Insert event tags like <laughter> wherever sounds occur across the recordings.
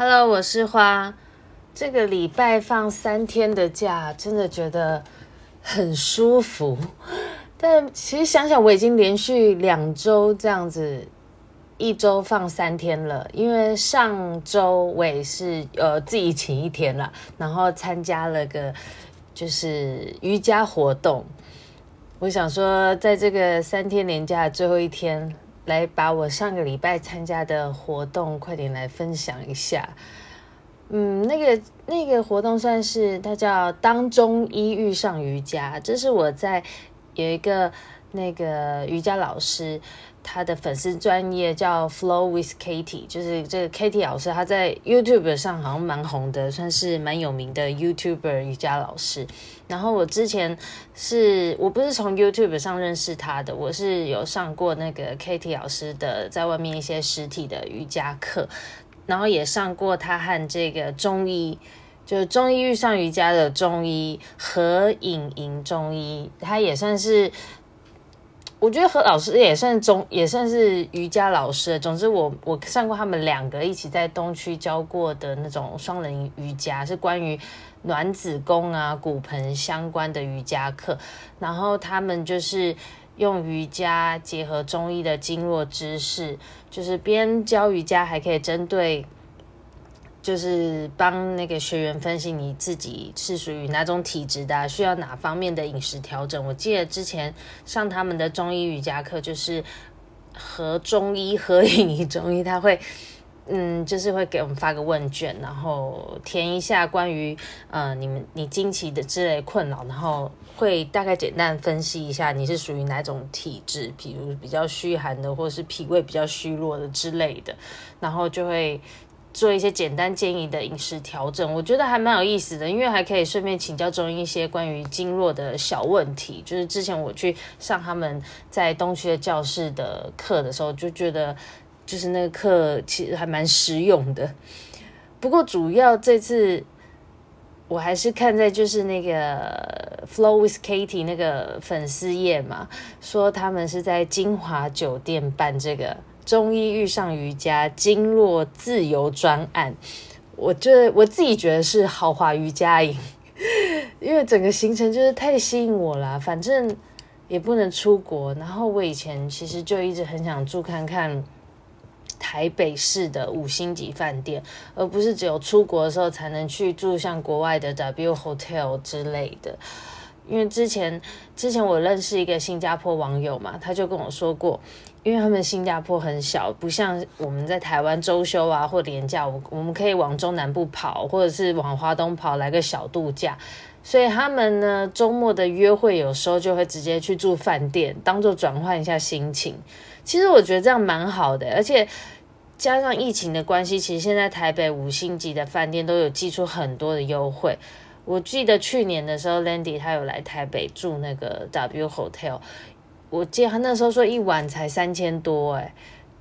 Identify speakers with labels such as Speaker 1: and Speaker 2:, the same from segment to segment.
Speaker 1: Hello，我是花。这个礼拜放三天的假，真的觉得很舒服。但其实想想，我已经连续两周这样子，一周放三天了。因为上周我也是呃自己请一天了，然后参加了个就是瑜伽活动。我想说，在这个三天连假的最后一天。来把我上个礼拜参加的活动快点来分享一下。嗯，那个那个活动算是它叫“当中医遇上瑜伽”，这是我在有一个那个瑜伽老师。他的粉丝专业叫 Flow with Katie，就是这个 Katie 老师，他在 YouTube 上好像蛮红的，算是蛮有名的 YouTuber 瑜伽老师。然后我之前是我不是从 YouTube 上认识他的，我是有上过那个 Katie 老师的在外面一些实体的瑜伽课，然后也上过他和这个中医，就是中医遇上瑜伽的中医何影莹中医，他也算是。我觉得何老师也算中，也算是瑜伽老师。总之我，我我上过他们两个一起在东区教过的那种双人瑜伽，是关于暖子宫啊、骨盆相关的瑜伽课。然后他们就是用瑜伽结合中医的经络知识，就是边教瑜伽还可以针对。就是帮那个学员分析你自己是属于哪种体质的，需要哪方面的饮食调整。我记得之前上他们的中医瑜伽课，就是和中医合影中医，他会 <laughs> 嗯，就是会给我们发个问卷，然后填一下关于呃你们你经期的之类困扰，然后会大概简单分析一下你是属于哪种体质，比如比较虚寒的，或是脾胃比较虚弱的之类的，然后就会。做一些简单建议的饮食调整，我觉得还蛮有意思的，因为还可以顺便请教中医一些关于经络的小问题。就是之前我去上他们在东区的教室的课的时候，就觉得就是那个课其实还蛮实用的。不过主要这次我还是看在就是那个 Flow with Katie 那个粉丝页嘛，说他们是在金华酒店办这个。中医遇上瑜伽经络自由专案，我觉得我自己觉得是豪华瑜伽营，因为整个行程就是太吸引我了。反正也不能出国，然后我以前其实就一直很想住看看台北市的五星级饭店，而不是只有出国的时候才能去住像国外的 W Hotel 之类的。因为之前之前我认识一个新加坡网友嘛，他就跟我说过。因为他们新加坡很小，不像我们在台湾周休啊或年假，我我们可以往中南部跑，或者是往华东跑来个小度假，所以他们呢周末的约会有时候就会直接去住饭店，当做转换一下心情。其实我觉得这样蛮好的，而且加上疫情的关系，其实现在台北五星级的饭店都有寄出很多的优惠。我记得去年的时候，Landy 他有来台北住那个 W Hotel。我记得他那时候说一晚才三千多，诶，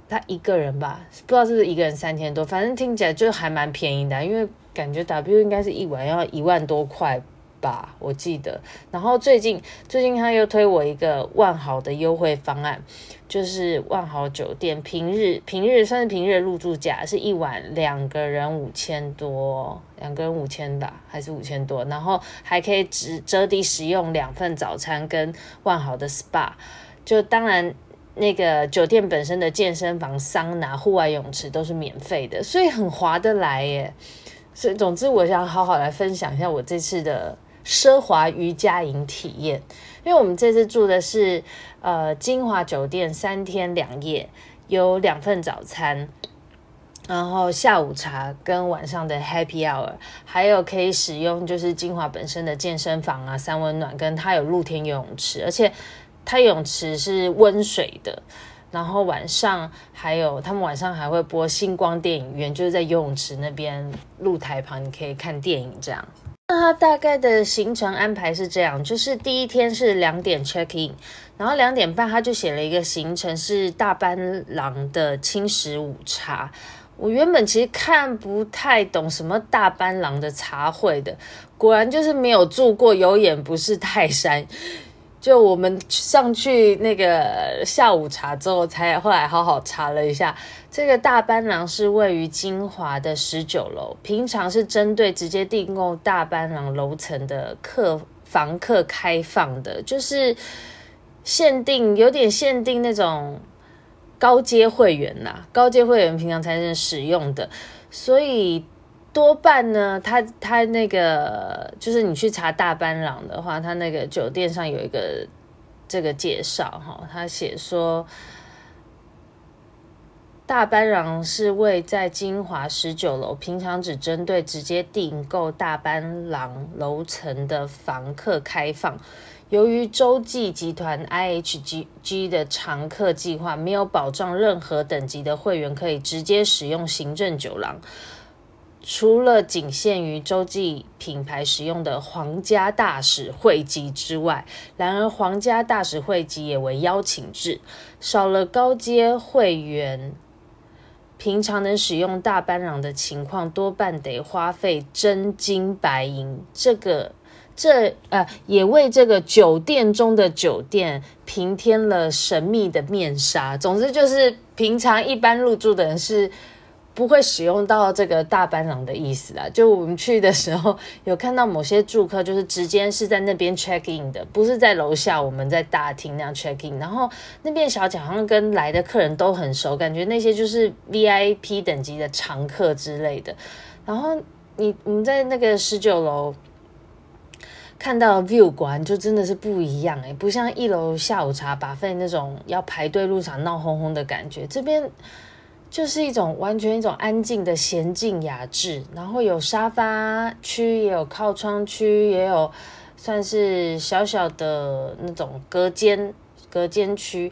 Speaker 1: 他一个人吧，不知道是不是一个人三千多，反正听起来就还蛮便宜的，因为感觉 W 应该是一晚要一万多块吧，我记得。然后最近最近他又推我一个万豪的优惠方案，就是万豪酒店平日平日算是平日入住价是一晚两个人五千多，两个人五千吧，还是五千多，然后还可以折折抵使用两份早餐跟万豪的 SPA，就当然那个酒店本身的健身房、桑拿、户外泳池都是免费的，所以很划得来耶。所以总之，我想好好来分享一下我这次的。奢华瑜伽营体验，因为我们这次住的是呃金华酒店三天两夜，有两份早餐，然后下午茶跟晚上的 Happy Hour，还有可以使用就是金华本身的健身房啊、三温暖，跟它有露天游泳池，而且它泳池是温水的。然后晚上还有他们晚上还会播星光电影院，就是在游泳池那边露台旁，你可以看电影这样。那它大概的行程安排是这样，就是第一天是两点 check in，然后两点半他就写了一个行程是大班郎的轻食午茶。我原本其实看不太懂什么大班郎的茶会的，果然就是没有住过，有眼不识泰山。就我们上去那个下午茶之后，才后来好好查了一下，这个大班廊是位于金华的十九楼，平常是针对直接订购大班廊楼层的客房客开放的，就是限定，有点限定那种高阶会员呐，高阶会员平常才能使用的，所以多半呢，他他那个就是你去查大班廊的话，他那个酒店上有一个这个介绍哈，他写说。大班廊是位在金华十九楼，平常只针对直接订购大班廊楼层的房客开放。由于洲际集团 IHG 的常客计划没有保障任何等级的会员可以直接使用行政酒廊，除了仅限于洲际品牌使用的皇家大使会籍之外，然而皇家大使会籍也为邀请制，少了高阶会员。平常能使用大班廊的情况，多半得花费真金白银。这个，这呃，也为这个酒店中的酒店平添了神秘的面纱。总之，就是平常一般入住的人是。不会使用到这个大班廊的意思啦。就我们去的时候，有看到某些住客就是直接是在那边 check in 的，不是在楼下我们在大厅那样 check in。然后那边小姐好像跟来的客人都很熟，感觉那些就是 VIP 等级的常客之类的。然后你我们在那个十九楼看到 view 馆就真的是不一样哎，不像一楼下午茶 buff 那种要排队入场闹哄哄的感觉，这边。就是一种完全一种安静的闲静雅致，然后有沙发区，也有靠窗区，也有算是小小的那种隔间隔间区。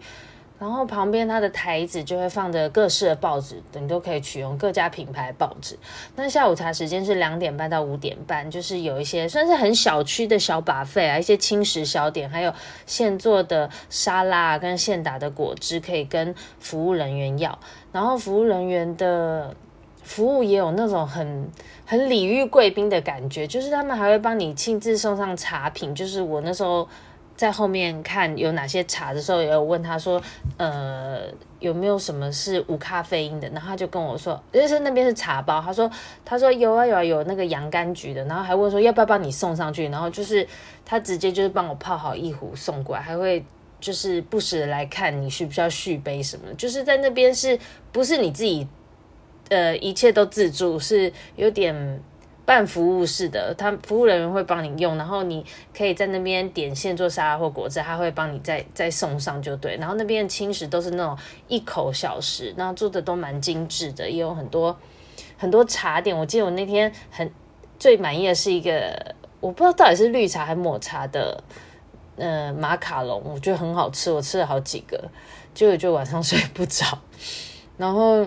Speaker 1: 然后旁边它的台子就会放着各式的报纸，你都可以取用各家品牌报纸。那下午茶时间是两点半到五点半，就是有一些算是很小区的小把费啊，一些轻食小点，还有现做的沙拉跟现打的果汁，可以跟服务人员要。然后服务人员的服务也有那种很很礼遇贵宾的感觉，就是他们还会帮你亲自送上茶品，就是我那时候。在后面看有哪些茶的时候，也有问他说，呃，有没有什么是无咖啡因的？然后他就跟我说，就是那边是茶包。他说，他说有啊有啊有那个洋甘菊的。然后还问说要不要帮你送上去？然后就是他直接就是帮我泡好一壶送过来，还会就是不时的来看你需不需要续杯什么。就是在那边是不是你自己，呃，一切都自助，是有点。半服务式的，他服务人员会帮你用，然后你可以在那边点现做沙拉或果汁，他会帮你再再送上就对。然后那边的轻食都是那种一口小食，然后做的都蛮精致的，也有很多很多茶点。我记得我那天很最满意的是一个，我不知道到底是绿茶还是抹茶的，呃，马卡龙，我觉得很好吃，我吃了好几个，结果就晚上睡不着，<laughs> 然后。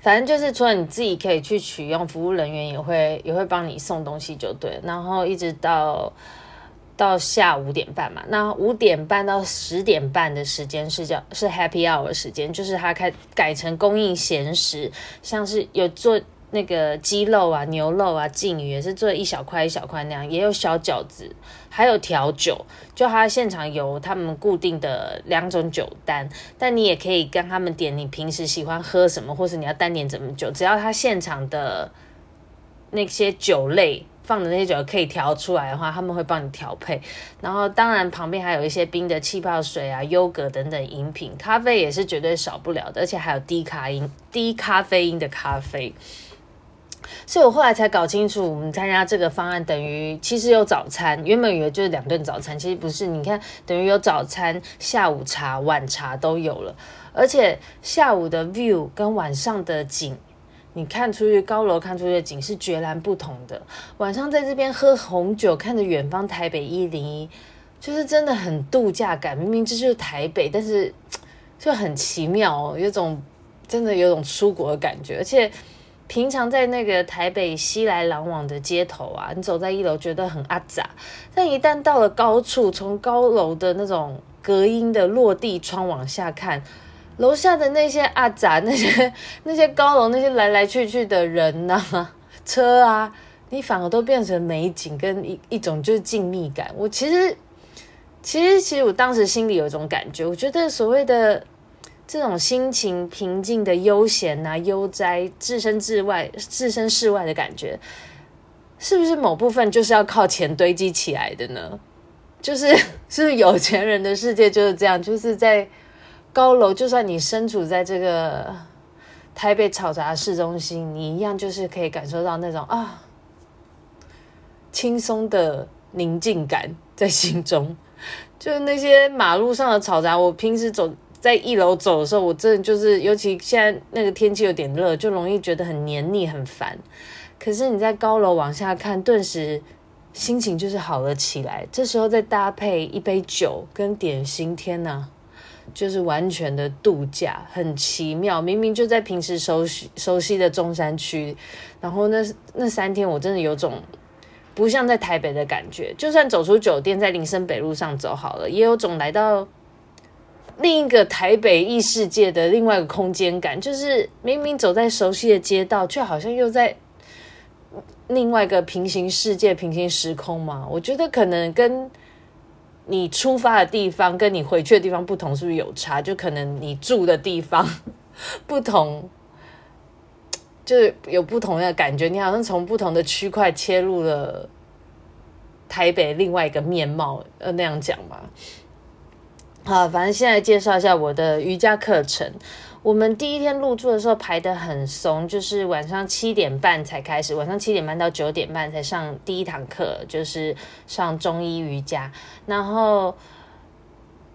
Speaker 1: 反正就是除了你自己可以去取用，服务人员也会也会帮你送东西就对，然后一直到到下午五点半嘛，那五点半到十点半的时间是叫是 Happy Hour 时间，就是他开改成供应闲食，像是有做。那个鸡肉啊、牛肉啊、鲫鱼也是做一小块一小块那样，也有小饺子，还有调酒。就他现场有他们固定的两种酒单，但你也可以跟他们点你平时喜欢喝什么，或是你要单点什么酒，只要他现场的那些酒类放的那些酒可以调出来的话，他们会帮你调配。然后当然旁边还有一些冰的气泡水啊、优格等等饮品，咖啡也是绝对少不了的，而且还有低咖因、低咖啡因的咖啡。所以我后来才搞清楚，我们参加这个方案等于其实有早餐，原本以为就是两顿早餐，其实不是。你看，等于有早餐、下午茶、晚茶都有了，而且下午的 view 跟晚上的景，你看出去高楼看出去的景是截然不同的。晚上在这边喝红酒，看着远方台北一零一，就是真的很度假感。明明这就是台北，但是 <tsk> 就很奇妙哦，有种真的有种出国的感觉，而且。平常在那个台北熙来攘往的街头啊，你走在一楼觉得很阿杂，但一旦到了高处，从高楼的那种隔音的落地窗往下看，楼下的那些阿杂、<laughs> 那些那些高楼、那些来来去去的人呐、啊、车啊，你反而都变成美景跟一一种就是静谧感。我其实其实其实我当时心里有一种感觉，我觉得所谓的。这种心情平静的悠闲啊、悠哉、置身事外、置身事外的感觉，是不是某部分就是要靠钱堆积起来的呢？<laughs> 就是 <laughs> 是有钱人的世界就是这样，就是在高楼，就算你身处在这个台北嘈杂市中心，你一样就是可以感受到那种啊轻松的宁静感在心中。<laughs> 就是那些马路上的嘈杂，我平时走在一楼走的时候，我真的就是，尤其现在那个天气有点热，就容易觉得很黏腻、很烦。可是你在高楼往下看，顿时。心情就是好了起来，这时候再搭配一杯酒跟点心，天哪，就是完全的度假，很奇妙。明明就在平时熟悉熟悉的中山区，然后那那三天我真的有种不像在台北的感觉。就算走出酒店，在林森北路上走好了，也有种来到另一个台北异世界的另外一个空间感。就是明明走在熟悉的街道，却好像又在。另外一个平行世界、平行时空嘛，我觉得可能跟你出发的地方跟你回去的地方不同，是不是有差？就可能你住的地方 <laughs> 不同，就是有不同的感觉。你好像从不同的区块切入了台北另外一个面貌，呃，那样讲嘛。好，反正现在介绍一下我的瑜伽课程。我们第一天入住的时候排得很松，就是晚上七点半才开始，晚上七点半到九点半才上第一堂课，就是上中医瑜伽。然后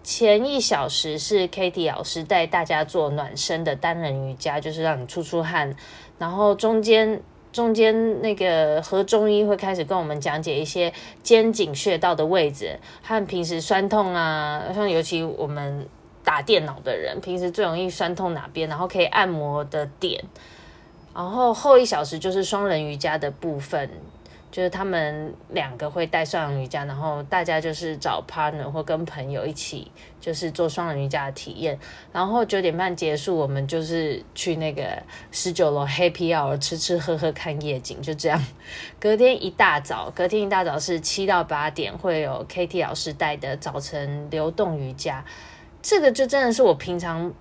Speaker 1: 前一小时是 Katie 老师带大家做暖身的单人瑜伽，就是让你出出汗。然后中间中间那个和中医会开始跟我们讲解一些肩颈穴道的位置和平时酸痛啊，像尤其我们。打电脑的人平时最容易酸痛哪边，然后可以按摩的点，然后后一小时就是双人瑜伽的部分，就是他们两个会带双人瑜伽，然后大家就是找 partner 或跟朋友一起，就是做双人瑜伽的体验。然后九点半结束，我们就是去那个十九楼 Happy Hour 吃吃喝喝看夜景，就这样。隔天一大早，隔天一大早是七到八点会有 KT 老师带的早晨流动瑜伽。这个就真的是我平常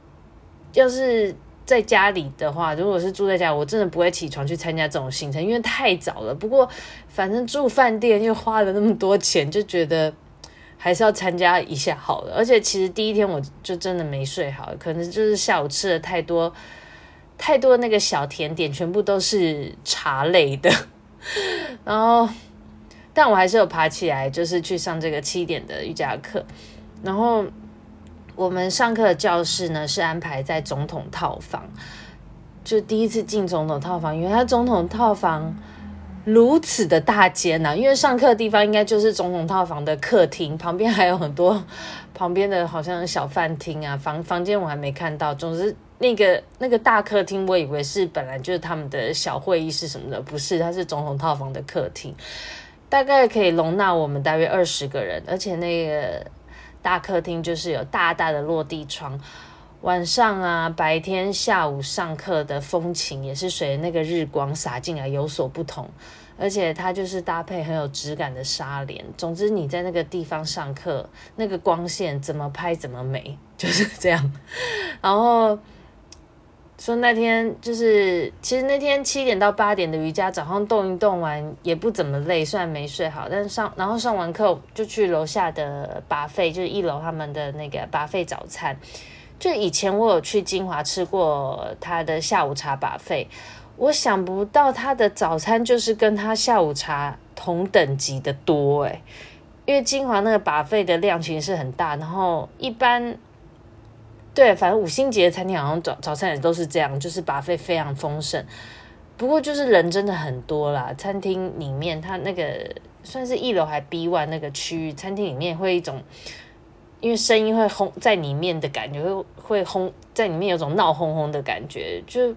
Speaker 1: 要是在家里的话，如果是住在家，我真的不会起床去参加这种行程，因为太早了。不过反正住饭店又花了那么多钱，就觉得还是要参加一下好了。而且其实第一天我就真的没睡好，可能就是下午吃了太多 <laughs> 太多那个小甜点，全部都是茶类的。然后，但我还是有爬起来，就是去上这个七点的瑜伽课，然后。我们上课的教室呢，是安排在总统套房，就第一次进总统套房，因为他总统套房如此的大间呐、因为上课的地方应该就是总统套房的客厅，旁边还有很多旁边的好像小饭厅啊，房 <laughs> 房间我还没看到。总之，那个那个大客厅，我以为是本来就是他们的小会议室什么的，不是，它是总统套房的客厅，大概可以容纳我们大约二十个人，而且那个。大客厅就是有大大的落地窗，晚上啊、白天、下午上课的风情也是随那个日光洒进来有所不同，而且它就是搭配很有质感的纱帘。总之你在那个地方上课，那个光线怎么拍怎么美，就是这样。然后。说那天就是，其实那天七点到八点的瑜伽，早上动一动完也不怎么累，虽然没睡好，但是上然后上完课就去楼下的 buffet，就是一楼他们的那个 buffet 早餐。就以前我有去金华吃过他的下午茶 buffet，我想不到他的早餐就是跟他下午茶同等级的多诶，因为金华那个 buffet 的量其实是很大，然后一般。对，反正五星级的餐厅好像早早餐也都是这样，就是 buffet 非常丰盛。不过就是人真的很多啦，餐厅里面它那个算是一楼还 B one 那个区域，餐厅里面会一种，因为声音会轰在里面的感觉，会会轰在里面有种闹哄哄的感觉，就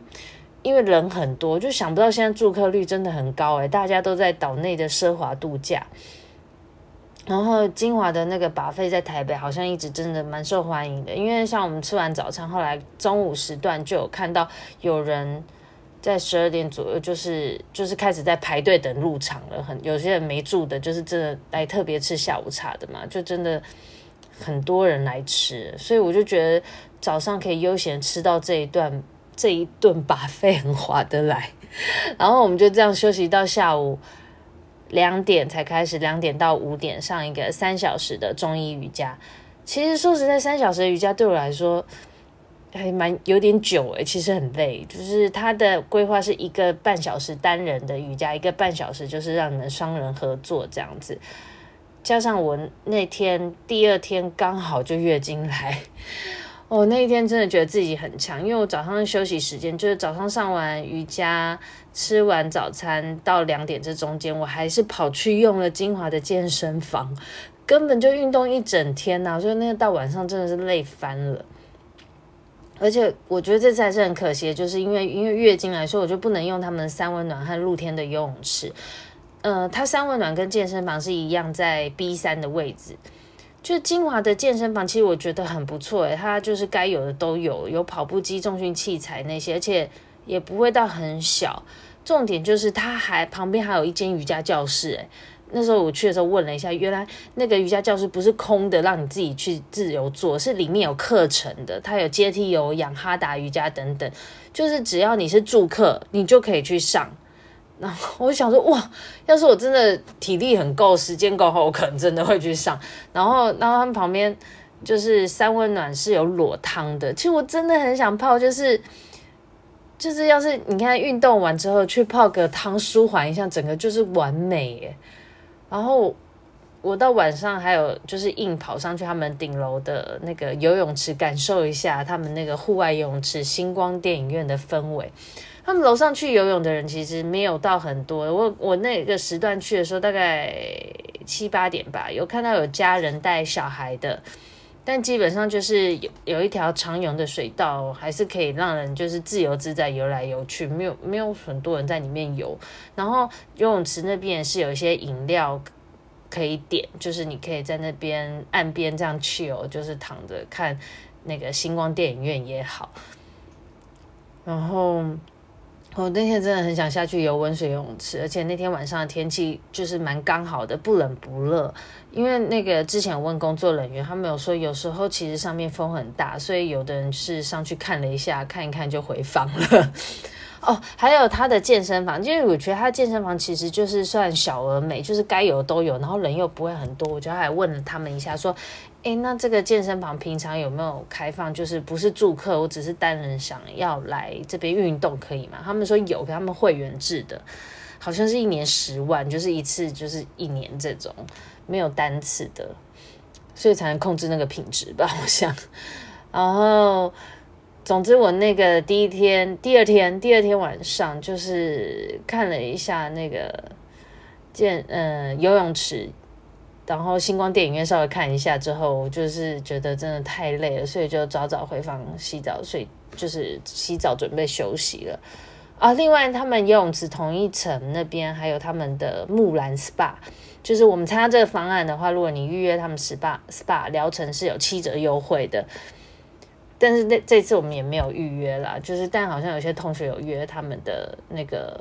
Speaker 1: 因为人很多，就想不到现在住客率真的很高诶，大家都在岛内的奢华度假。然后金华的那个 buffet 在台北好像一直真的蛮受欢迎的，因为像我们吃完早餐，后来中午时段就有看到有人在十二点左右，就是就是开始在排队等入场了。很有些人没住的，就是真的来特别吃下午茶的嘛，就真的很多人来吃，所以我就觉得早上可以悠闲吃到这一段这一顿 buffet 很划得来。<laughs> 然后我们就这样休息到下午两点才开始，两点到五点上一个三小时的中医瑜伽。其实说实在，三小时的瑜伽对我来说还蛮有点久诶，其实很累。就是它的规划是一个半小时单人的瑜伽，一个半小时就是让你们双人合作这样子。加上我那天第二天刚好就月经来。我、那一天真的觉得自己很强，因为我早上的休息时间就是早上上完瑜伽，吃完早餐到两点这中间，我还是跑去用了精华的健身房，根本就运动一整天呐、啊，所以那个到晚上真的是累翻了。而且我觉得这次还是很可惜，就是因为因为月经来说，我就不能用他们三温暖和露天的游泳池。呃，它三温暖跟健身房是一样，在 B 三的位置。就金华的健身房，其实我觉得很不错诶，它就是该有的都有，有跑步机、重训器材那些，而且也不会到很小。重点就是它还旁边还有一间瑜伽教室诶，那时候我去的时候问了一下，原来那个瑜伽教室不是空的，让你自己去自由做，是里面有课程的，它有阶梯有氧、哈达瑜伽等等，就是只要你是住客，你就可以去上。然后我想说，哇，要是我真的体力很够，时间够好，我可能真的会去上。然后，然后他们旁边就是三温暖是有裸汤的，其实我真的很想泡，就是就是要是你看运动完之后去泡个汤舒缓一下，整个就是完美耶。然后我到晚上还有就是硬跑上去他们顶楼的那个游泳池，感受一下他们那个户外游泳池星光电影院的氛围。他们楼上去游泳的人其实没有到很多，我我那个时段去的时候大概七八点吧，有看到有家人带小孩的，但基本上就是有有一条长泳的水道，还是可以让人就是自由自在游来游去，没有没有很多人在里面游。然后游泳池那边也是有一些饮料可以点，就是你可以在那边岸边这样 chill，就是躺着看那个星光电影院也好，然后。我那天真的很想下去游温水游泳池，而且那天晚上的天气就是蛮刚好的，不冷不热。因为那个之前问工作人员，他们有说有时候其实上面风很大，所以有的人是上去看了一下，看一看就回房了。哦，还有他的健身房，因为我觉得他的健身房其实就是算小而美，就是该有的都有，然后人又不会很多。我就还问了他们一下，说：“诶，那这个健身房平常有没有开放？就是不是住客，我只是单人想要来这边运动，可以吗？”他们说有，给他们会员制的，好像是一年十万，就是一次就是一年这种，没有单次的，所以才能控制那个品质吧，我想。然后。总之，我那个第一天、第二天、第二天晚上，就是看了一下那个健呃游泳池，然后星光电影院稍微看一下之后，我就是觉得真的太累了，所以就早早回房洗澡睡，就是洗澡准备休息了。啊，另外他们游泳池同一层那边还有他们的木兰 SPA，就是我们参加这个方案的话，如果你预约他们 SPA SPA 疗程是有七折优惠的。但是那这次我们也没有预约啦，就是但好像有些同学有约他们的那个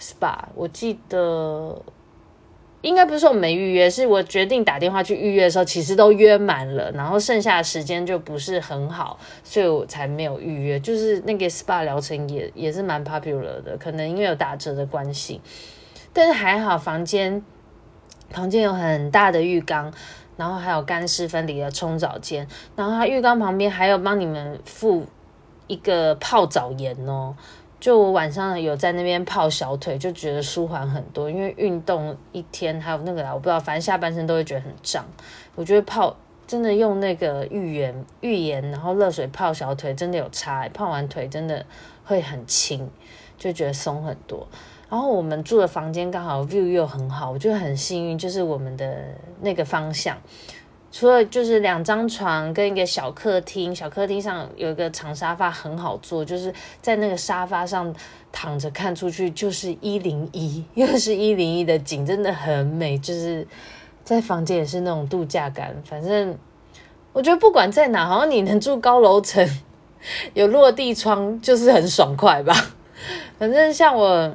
Speaker 1: SPA，我记得应该不是说我没预约，是我决定打电话去预约的时候，其实都约满了，然后剩下的时间就不是很好，所以我才没有预约。就是那个 SPA 疗程也也是蛮 popular 的，可能因为有打折的关系，但是还好房间房间有很大的浴缸。然后还有干湿分离的冲澡间，然后它浴缸旁边还有帮你们附一个泡澡盐哦。就我晚上有在那边泡小腿，就觉得舒缓很多。因为运动一天还有那个啦，我不知道，反正下半身都会觉得很胀。我觉得泡真的用那个浴盐、浴盐，然后热水泡小腿，真的有差。泡完腿真的会很轻，就觉得松很多。然后我们住的房间刚好 view 又很好，我觉得很幸运，就是我们的那个方向，除了就是两张床跟一个小客厅，小客厅上有一个长沙发很好坐，就是在那个沙发上躺着看出去就是一零一，又是一零一的景，真的很美。就是在房间也是那种度假感，反正我觉得不管在哪，好像你能住高楼层，有落地窗就是很爽快吧。<laughs> 反正像我。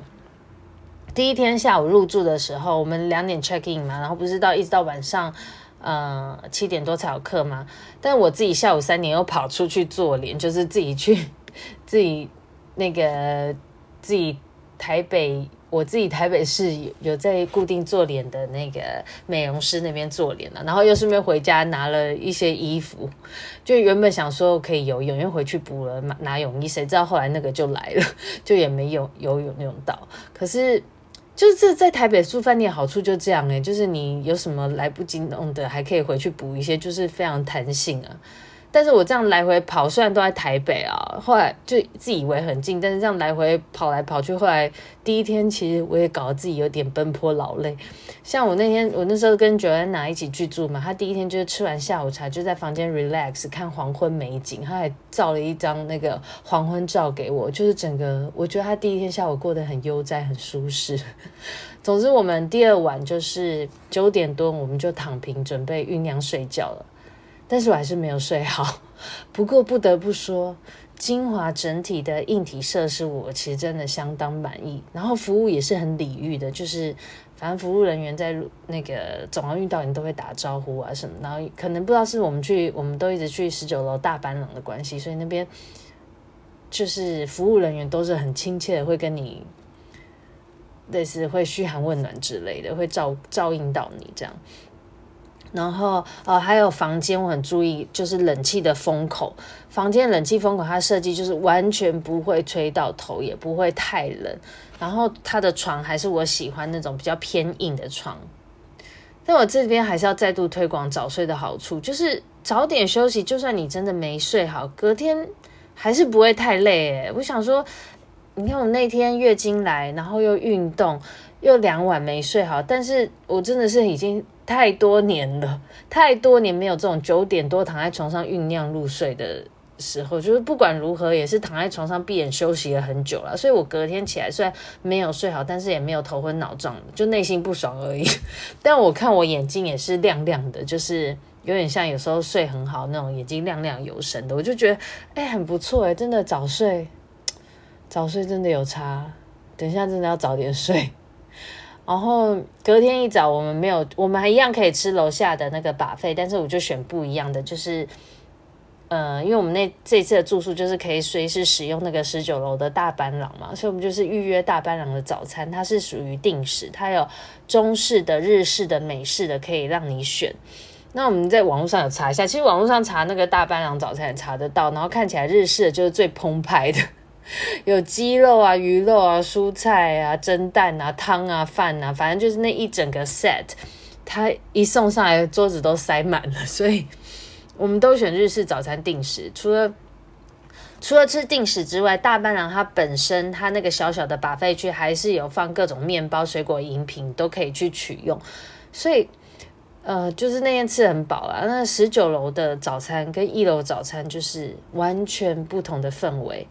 Speaker 1: 第一天下午入住的时候，我们两点 check in 嘛，然后不是到一直到晚上呃七点多才有课嘛，但我自己下午三点又跑出去做脸，就是自己去 <laughs> 自己那个自己台北。我自己台北市有有在固定做脸的那个美容师那边做脸了，然后又顺便回家拿了一些衣服，就原本想说可以游泳，因为回去补了拿泳衣，谁知道后来那个就来了，就也没有游泳用到。可是就是这在台北住饭店好处就这样欸，就是你有什么来不及弄的，还可以回去补一些，就是非常弹性啊。但是我这样来回跑，虽然都在台北啊，后来就自以为很近，但是这样来回跑来跑去，后来第一天其实我也搞得自己有点奔波劳累。像我那天，我那时候跟 Joanna 一起居住嘛，她第一天就是吃完下午茶就在房间 relax 看黄昏美景，她还照了一张那个黄昏照给我，就是整个我觉得她第一天下午过得很悠哉，很舒适。<laughs> 总之，我们第二晚就是九点多，我们就躺平准备酝酿睡觉了。但是我还是没有睡好，<laughs> 不过不得不说，金华整体的硬体设施我其实真的相当满意，然后服务也是很礼遇的，就是反正服务人员在那个总要遇到你都会打招呼啊什么，然后可能不知道是我们去，我们都一直去十九楼大班廊的关系，所以那边就是服务人员都是很亲切的，会跟你类似会嘘寒问暖之类的，会照照应到你这样。然后呃，还有房间，我很注意，就是冷气的风口。房间冷气风口，它设计就是完全不会吹到头，也不会太冷。然后它的床还是我喜欢那种比较偏硬的床。但我这边还是要再度推广早睡的好处，就是早点休息，就算你真的没睡好，隔天还是不会太累。诶，我想说，你看我那天月经来，然后又运动，又两晚没睡好，但是我真的是已经。太多年了，太多年没有这种九点多躺在床上酝酿入睡的时候，就是不管如何也是躺在床上闭眼休息了很久了。所以我隔天起来虽然没有睡好，但是也没有头昏脑胀，就内心不爽而已。<laughs> 但我看我眼睛也是亮亮的，就是有点像有时候睡很好那种眼睛亮亮有神的，我就觉得哎、很不错哎，真的早睡，早睡真的有差。等一下真的要早点睡。然后隔天一早，我们没有，我们还一样可以吃楼下的那个把费但是我就选不一样的，就是，呃，因为我们那这次的住宿就是可以随时使用那个十九楼的大班廊嘛，所以我们就是预约大班廊的早餐，它是属于定时，它有中式的、日式的、美式的可以让你选。那我们在网络上有查一下，其实网络上查那个大班廊早餐也查得到，然后看起来日式的就是最澎湃的。<laughs> 有鸡肉啊、鱼肉啊、蔬菜啊、蒸蛋啊、汤啊、饭啊，反正就是那一整个 set，它一送上来，桌子都塞满了。<laughs> 所以我们都选日式早餐定时。除了除了吃定时之外，大班廊它本身它那个小小的把费区还是有放各种面包、水果、饮品都可以去取用。所以呃，就是那天吃很饱啊。那十九楼的早餐跟一楼早餐就是完全不同的氛围。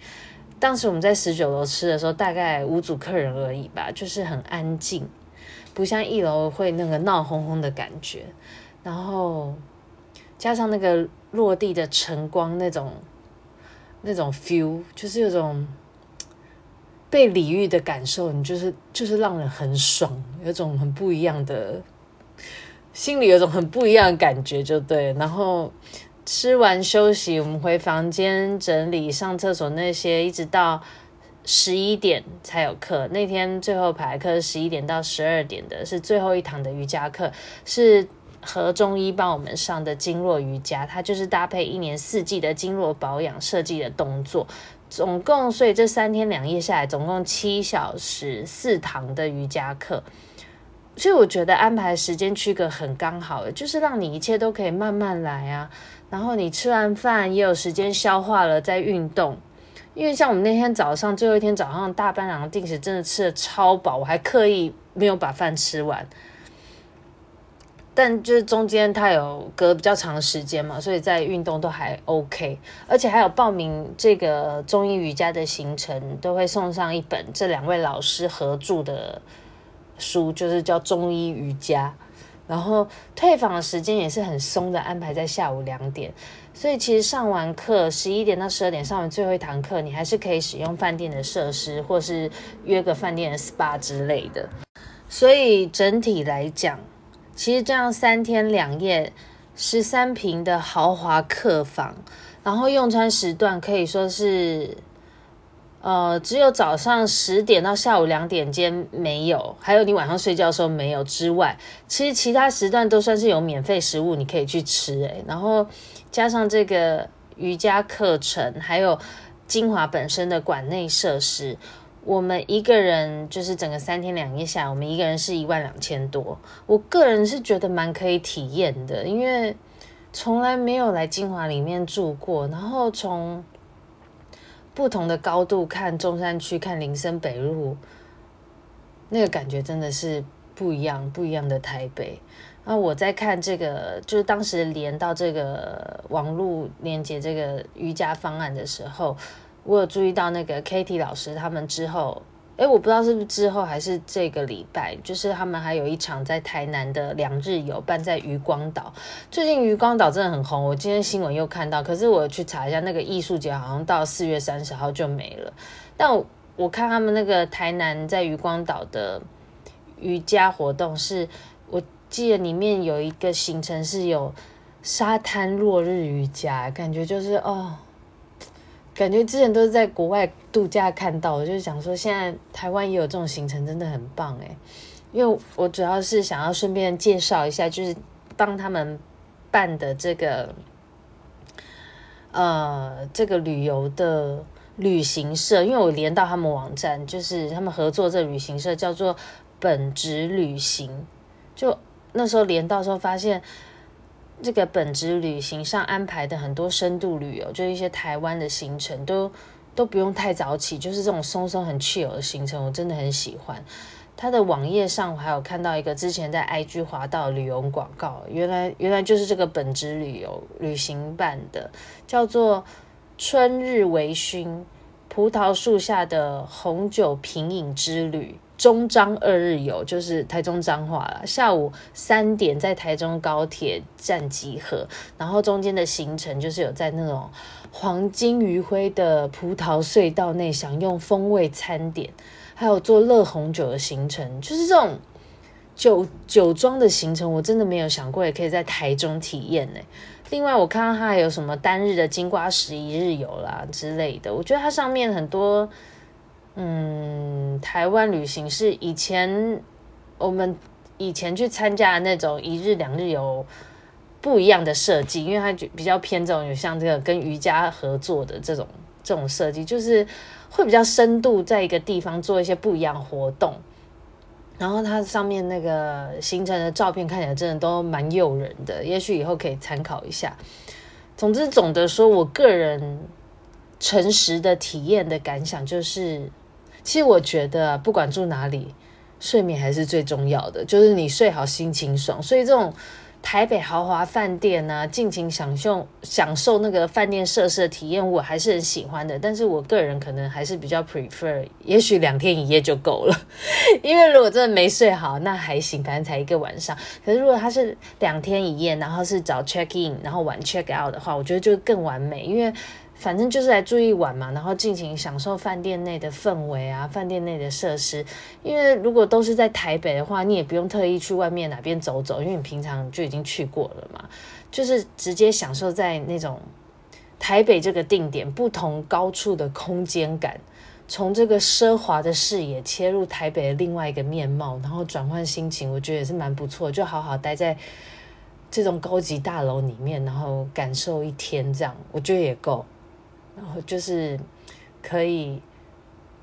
Speaker 1: 当时我们在十九楼吃的时候，大概五组客人而已吧，就是很安静，不像一楼会那个闹哄哄的感觉。然后加上那个落地的晨光，那种那种 feel，就是有种被礼遇的感受，你就是就是让人很爽，有种很不一样的，心里有种很不一样的感觉，就对。然后。吃完休息，我们回房间整理、上厕所那些，一直到十一点才有课。那天最后排课十一点到十二点的，是最后一堂的瑜伽课，是何中医帮我们上的经络瑜伽。它就是搭配一年四季的经络保养设计的动作。总共，所以这三天两夜下来，总共七小时四堂的瑜伽课。所以我觉得安排时间区隔很刚好，就是让你一切都可以慢慢来啊。然后你吃完饭也有时间消化了，再运动。因为像我们那天早上最后一天早上大班廊定时真的吃的超饱，我还刻意没有把饭吃完。但就是中间它有隔比较长的时间嘛，所以在运动都还 OK。而且还有报名这个中医瑜伽的行程，都会送上一本这两位老师合著的书，就是叫《中医瑜伽》。然后退房的时间也是很松的，安排在下午两点，所以其实上完课十一点到十二点上完最后一堂课，你还是可以使用饭店的设施，或是约个饭店的 SPA 之类的。所以整体来讲，其实这样三天两夜，十三平的豪华客房，然后用餐时段可以说是。呃，只有早上十点到下午两点间没有，还有你晚上睡觉的时候没有之外，其实其他时段都算是有免费食物，你可以去吃诶。然后加上这个瑜伽课程，还有精华本身的馆内设施，我们一个人就是整个三天两夜下来，我们一个人是一万两千多。我个人是觉得蛮可以体验的，因为从来没有来精华里面住过，然后从。不同的高度看中山区，看林森北路，那个感觉真的是不一样，不一样的台北。那我在看这个，就是当时连到这个网络连接这个瑜伽方案的时候，我有注意到那个 Katie 老师他们之后。哎，我不知道是不是之后还是这个礼拜，就是他们还有一场在台南的两日游，办在渔光岛。最近渔光岛真的很红，我今天新闻又看到。可是我去查一下，那个艺术节好像到四月三十号就没了。但我，看他们那个台南在渔光岛的瑜伽活动是，是我记得里面有一个行程是有沙滩落日瑜伽，感觉就是哦。感觉之前都是在国外度假看到，我就想说现在台湾也有这种行程，真的很棒诶。因为我主要是想要顺便介绍一下，就是帮他们办的这个，呃，这个旅游的旅行社，因为我连到他们网站，就是他们合作这旅行社叫做本职旅行，就那时候连到时候发现。这个本职旅行上安排的很多深度旅游，就是一些台湾的行程，都都不用太早起，就是这种松松很惬意的行程，我真的很喜欢。它的网页上我还有看到一个之前在 IG 滑到旅游广告，原来原来就是这个本职旅游旅行办的，叫做春日微醺葡萄树下的红酒品饮之旅。中彰二日游就是台中彰化了，下午三点在台中高铁站集合，然后中间的行程就是有在那种黄金余晖的葡萄隧道内享用风味餐点，还有做乐红酒的行程，就是这种酒酒庄的行程，我真的没有想过也可以在台中体验呢。另外，我看到它还有什么单日的金瓜十一日游啦之类的，我觉得它上面很多。嗯，台湾旅行是以前我们以前去参加的那种一日两日游不一样的设计，因为它就比较偏这种有像这个跟瑜伽合作的这种这种设计，就是会比较深度在一个地方做一些不一样活动。然后它上面那个行程的照片看起来真的都蛮诱人的，也许以后可以参考一下。总之，总的说，我个人诚实的体验的感想就是。其实我觉得，不管住哪里，睡眠还是最重要的。就是你睡好，心情爽。所以这种台北豪华饭店啊，尽情享受享受那个饭店设施的体验，我还是很喜欢的。但是我个人可能还是比较 prefer，也许两天一夜就够了。因为如果真的没睡好，那还行，反正才一个晚上。可是如果他是两天一夜，然后是早 check in，然后晚 check out 的话，我觉得就更完美，因为。反正就是来住一晚嘛，然后尽情享受饭店内的氛围啊，饭店内的设施。因为如果都是在台北的话，你也不用特意去外面哪边走走，因为你平常就已经去过了嘛。就是直接享受在那种台北这个定点不同高处的空间感，从这个奢华的视野切入台北的另外一个面貌，然后转换心情，我觉得也是蛮不错。就好好待在这种高级大楼里面，然后感受一天，这样我觉得也够。然后就是可以，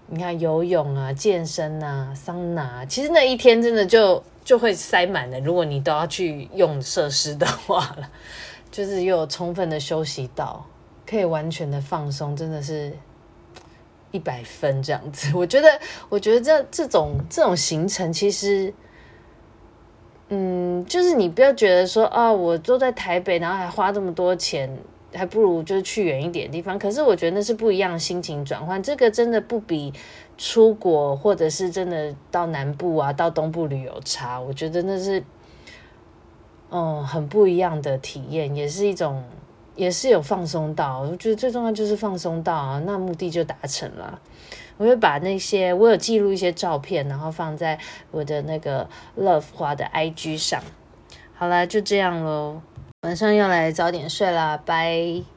Speaker 1: 你看游泳啊、健身啊、桑拿，其实那一天真的就就会塞满了。如果你都要去用设施的话了，就是又有充分的休息到，可以完全的放松，真的是一百分这样子。我觉得，我觉得这这种这种行程其实，嗯，就是你不要觉得说啊，我坐在台北，然后还花这么多钱。还不如就是去远一点的地方，可是我觉得那是不一样心情转换，这个真的不比出国或者是真的到南部啊、到东部旅游差。我觉得那是，嗯，很不一样的体验，也是一种，也是有放松到。我觉得最重要就是放松到啊，那目的就达成了。我会把那些我有记录一些照片，然后放在我的那个 Love 花的 IG 上。好啦，就这样喽，晚上要来早点睡啦，拜。